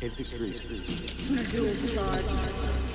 86 degrees. Joules charge.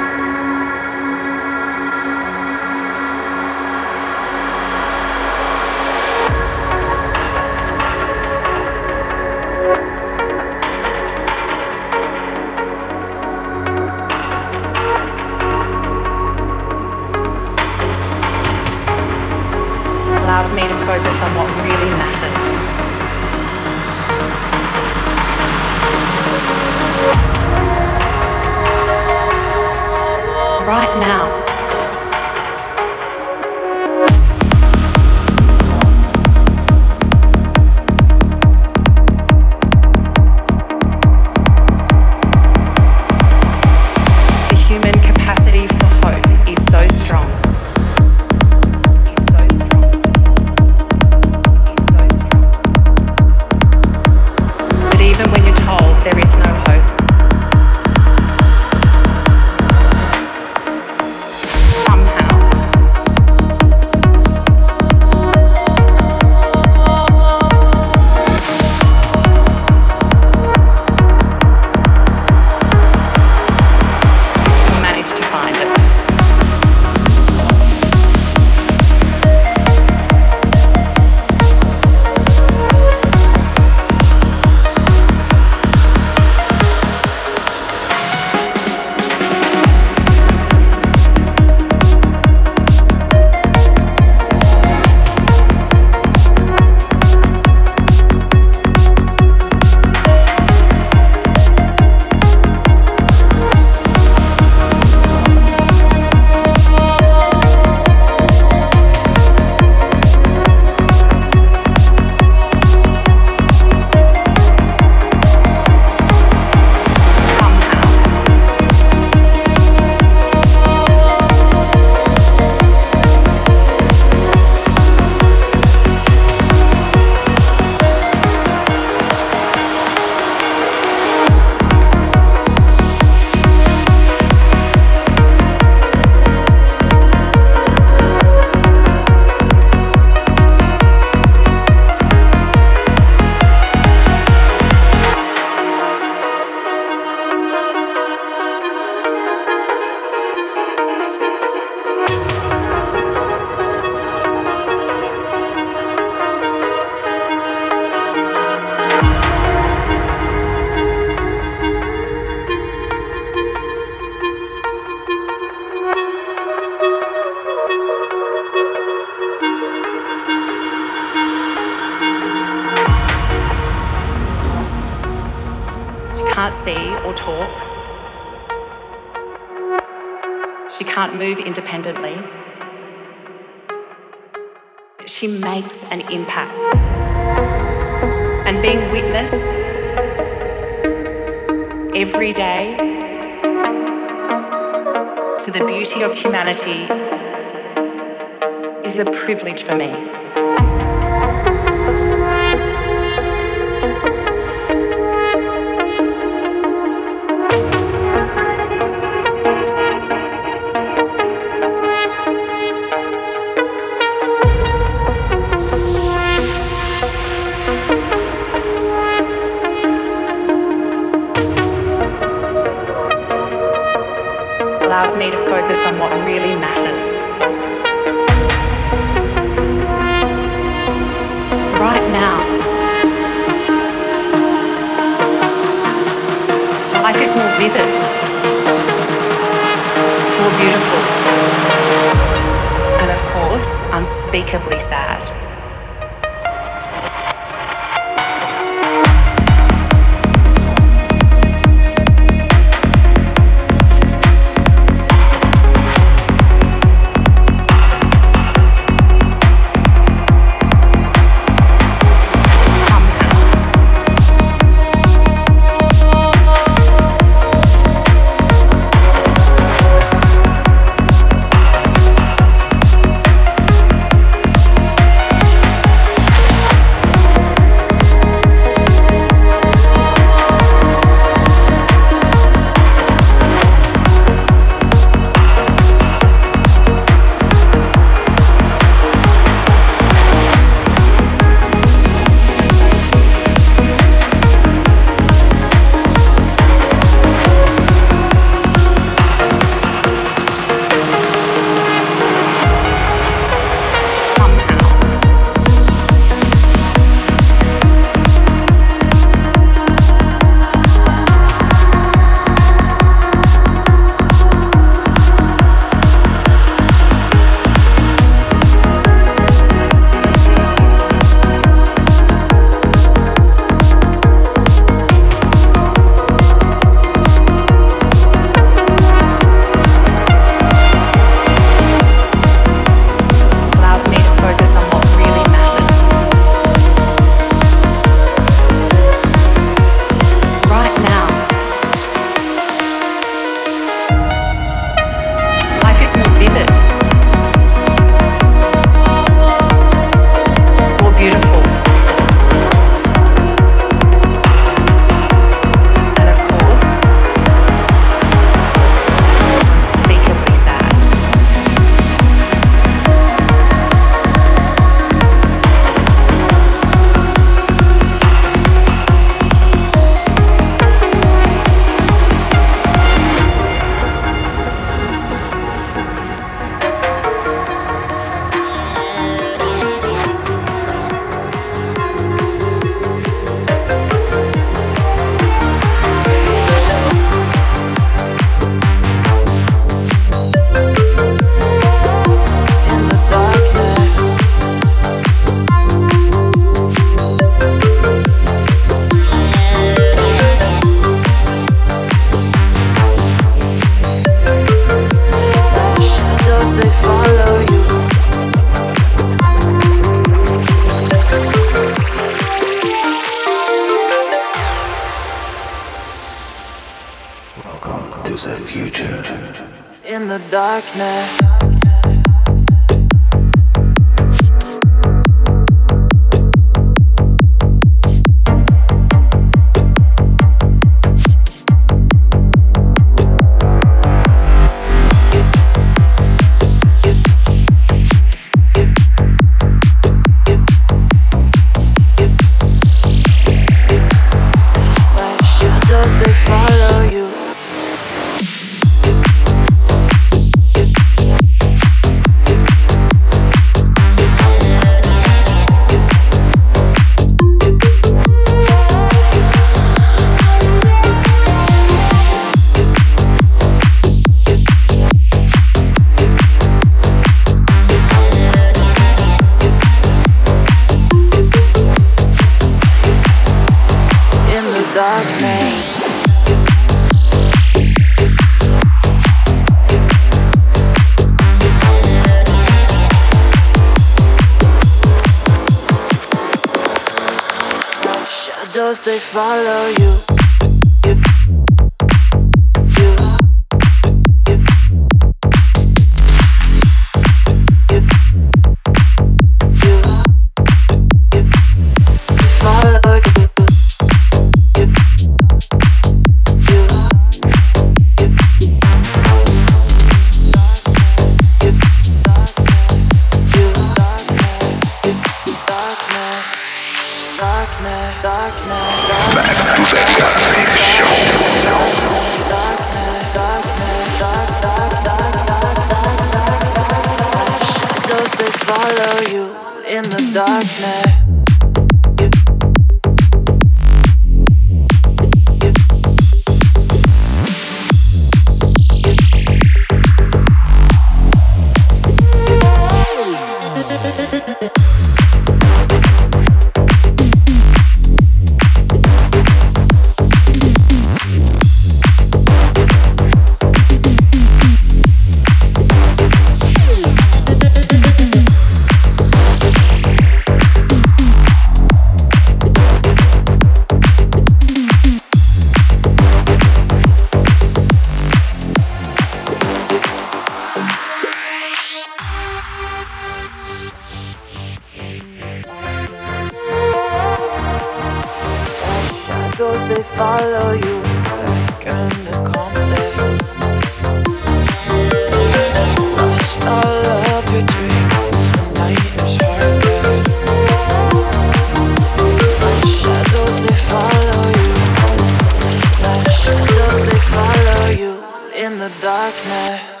The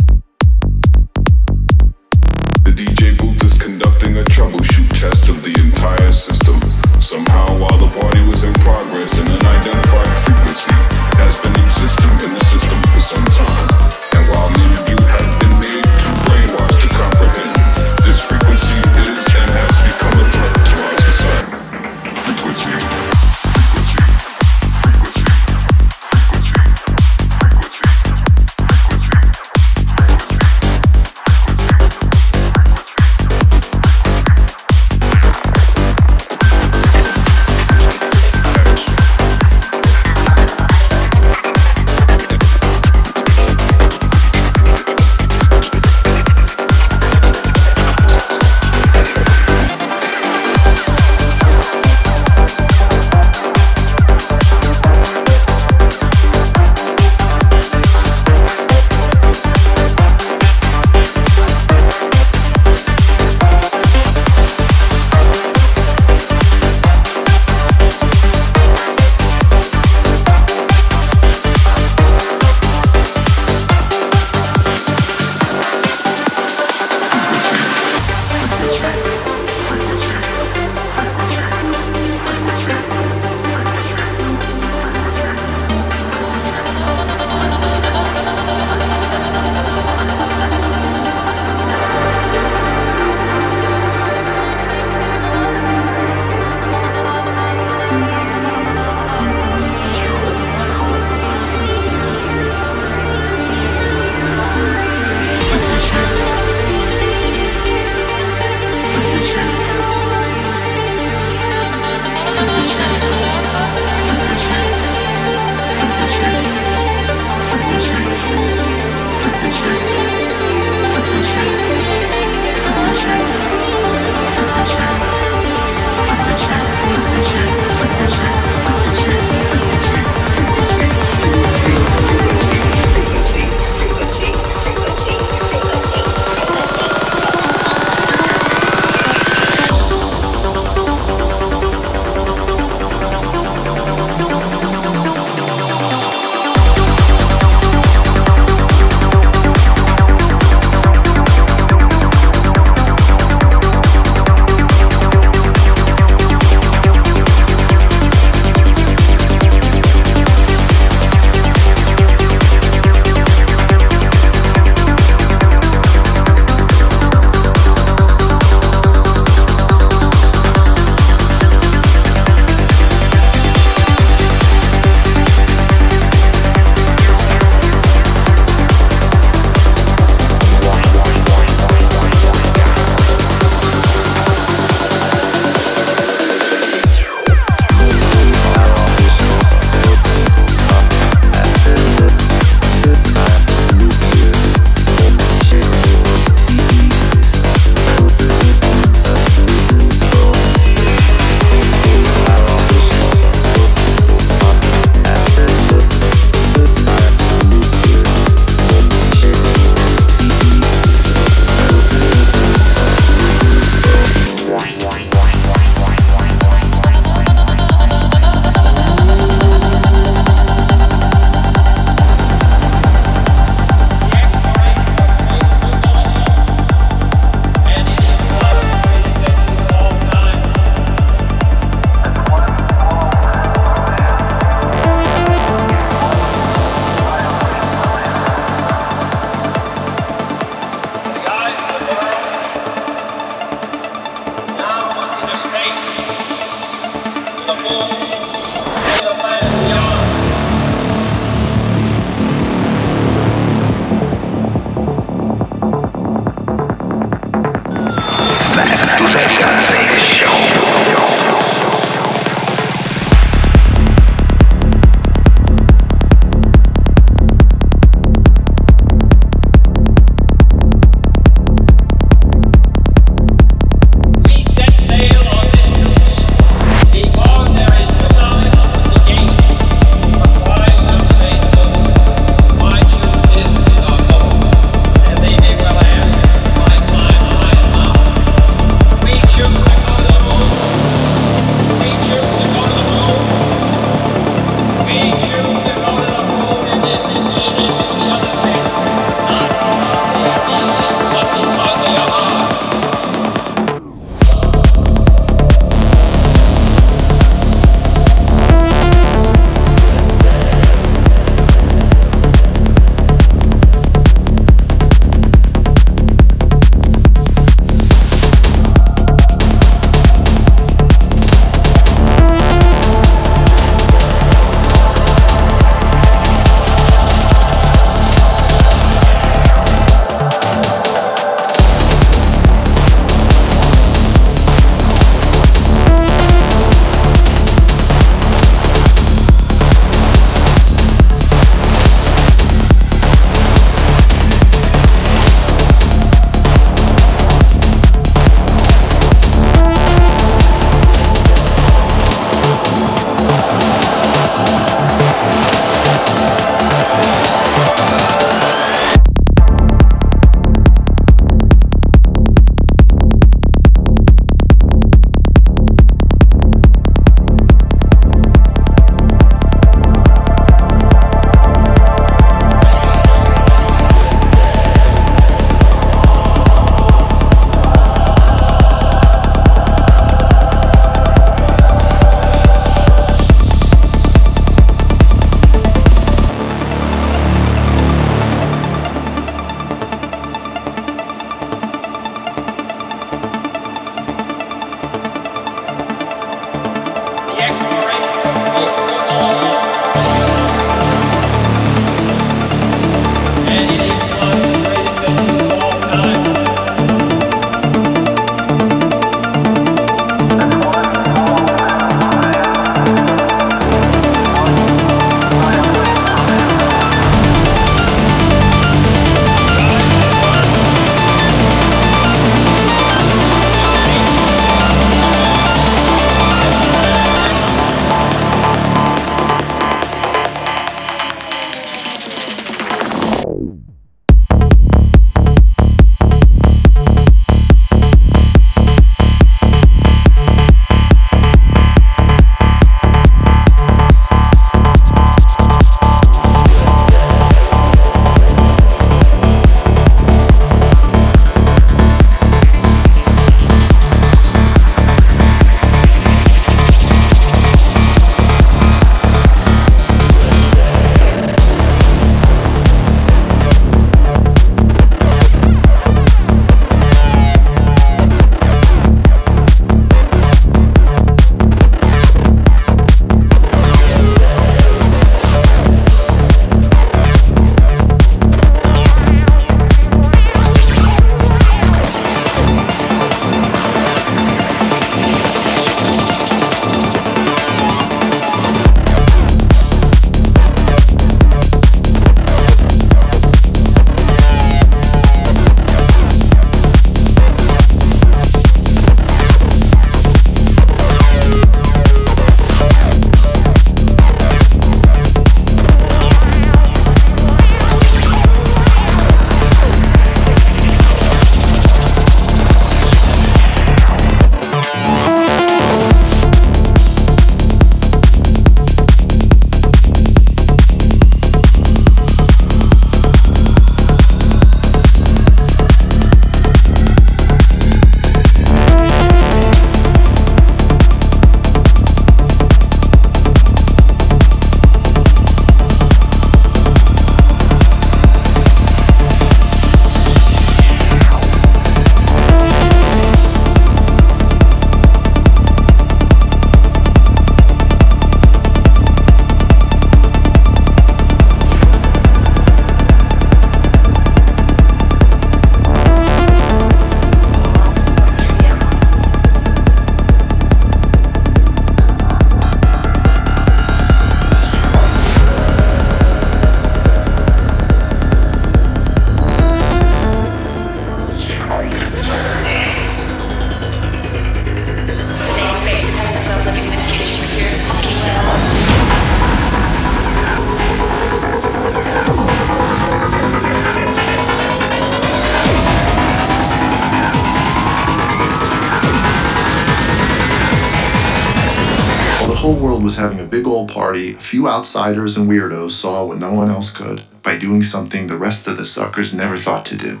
world was having a big old party a few outsiders and weirdos saw what no one else could by doing something the rest of the suckers never thought to do.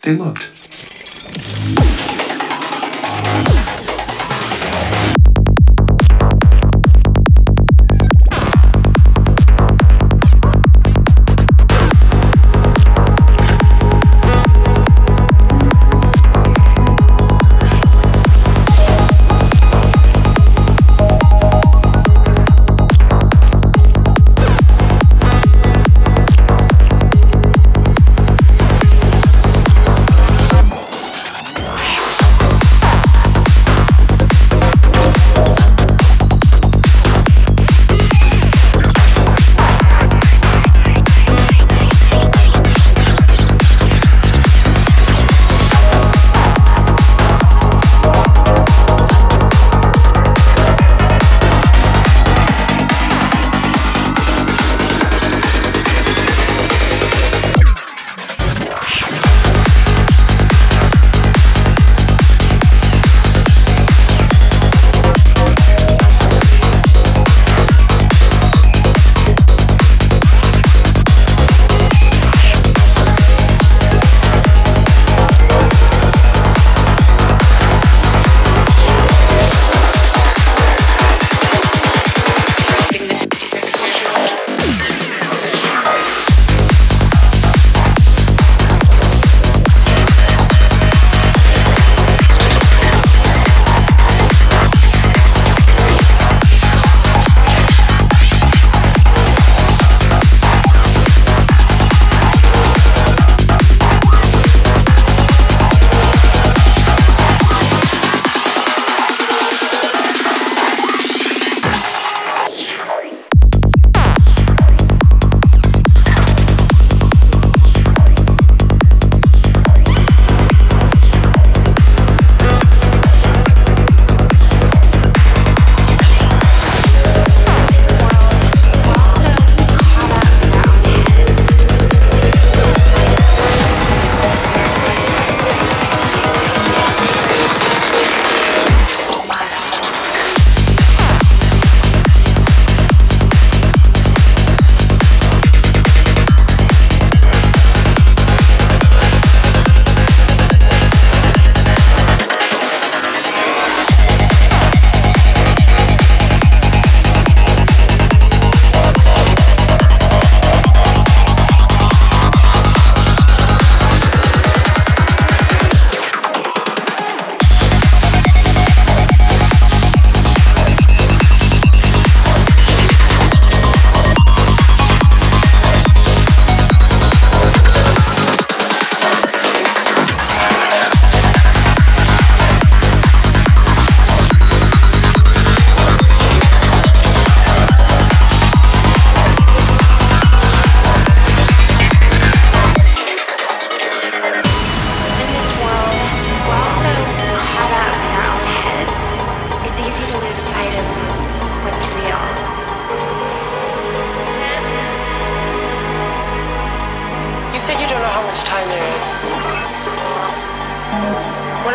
They looked.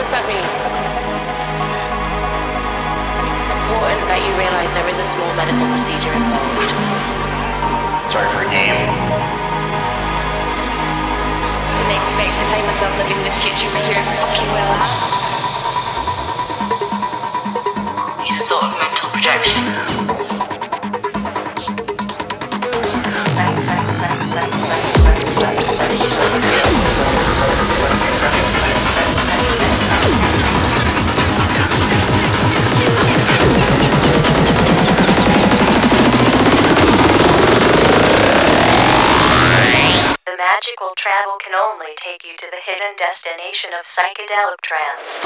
does that mean? It's important that you realize there is a small medical procedure involved. Sorry for a game. Didn't expect to find myself living in the future, but you're fucking well. He's a sort of mental projection. Astral travel can only take you to the hidden destination of psychedelic trance.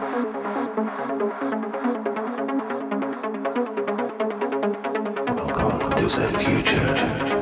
Welcome to the future.